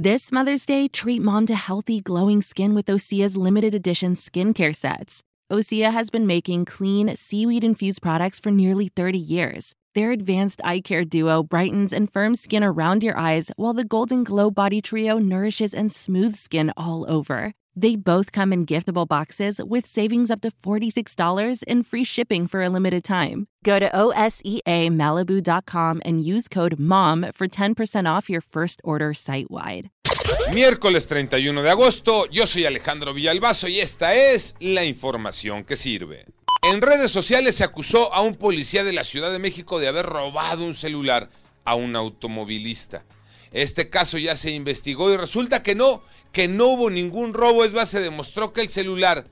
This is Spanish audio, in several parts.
This Mother's Day, treat mom to healthy, glowing skin with Osea's limited edition skincare sets. Osea has been making clean, seaweed infused products for nearly 30 years. Their advanced eye care duo brightens and firms skin around your eyes, while the Golden Glow Body Trio nourishes and smooths skin all over. They both come in giftable boxes with savings up to $46 and free shipping for a limited time. Go to OSEAMalibu.com and use code MOM for 10% off your first order site wide. Miércoles 31 de agosto, yo soy Alejandro Villalbazo y esta es la información que sirve. En redes sociales se acusó a un policía de la Ciudad de México de haber robado un celular a un automovilista. Este caso ya se investigó y resulta que no, que no hubo ningún robo. Es más, se demostró que el celular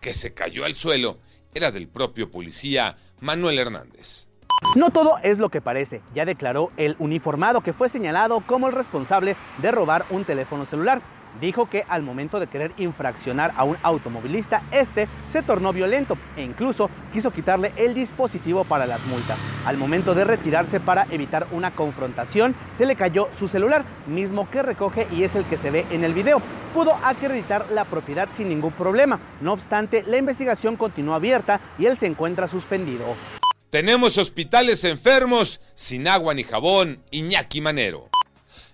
que se cayó al suelo era del propio policía Manuel Hernández. No todo es lo que parece, ya declaró el uniformado que fue señalado como el responsable de robar un teléfono celular dijo que al momento de querer infraccionar a un automovilista, este se tornó violento e incluso quiso quitarle el dispositivo para las multas. Al momento de retirarse para evitar una confrontación, se le cayó su celular, mismo que recoge y es el que se ve en el video. Pudo acreditar la propiedad sin ningún problema. No obstante, la investigación continúa abierta y él se encuentra suspendido. Tenemos hospitales enfermos sin agua ni jabón, Iñaki Manero.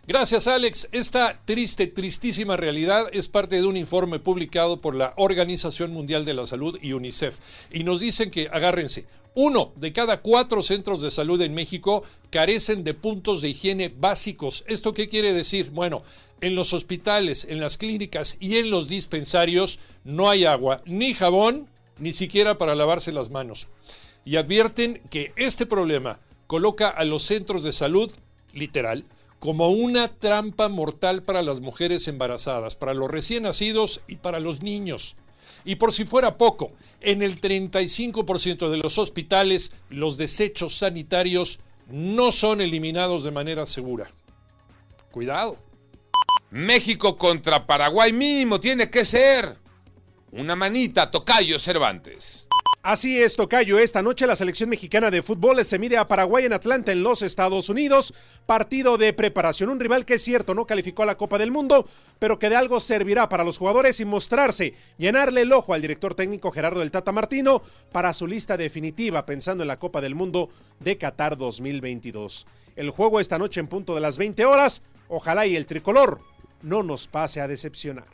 Gracias, Alex. Esta triste, tristísima realidad es parte de un informe publicado por la Organización Mundial de la Salud y UNICEF. Y nos dicen que, agárrense, uno de cada cuatro centros de salud en México carecen de puntos de higiene básicos. ¿Esto qué quiere decir? Bueno, en los hospitales, en las clínicas y en los dispensarios no hay agua, ni jabón, ni siquiera para lavarse las manos. Y advierten que este problema coloca a los centros de salud, literal, como una trampa mortal para las mujeres embarazadas, para los recién nacidos y para los niños. Y por si fuera poco, en el 35% de los hospitales los desechos sanitarios no son eliminados de manera segura. Cuidado. México contra Paraguay mínimo tiene que ser una manita, Tocayo Cervantes. Así es, Tocayo. Esta noche la selección mexicana de fútbol se mide a Paraguay en Atlanta, en los Estados Unidos. Partido de preparación. Un rival que es cierto, no calificó a la Copa del Mundo, pero que de algo servirá para los jugadores y mostrarse, llenarle el ojo al director técnico Gerardo del Tata Martino para su lista definitiva, pensando en la Copa del Mundo de Qatar 2022. El juego esta noche en punto de las 20 horas. Ojalá y el tricolor no nos pase a decepcionar.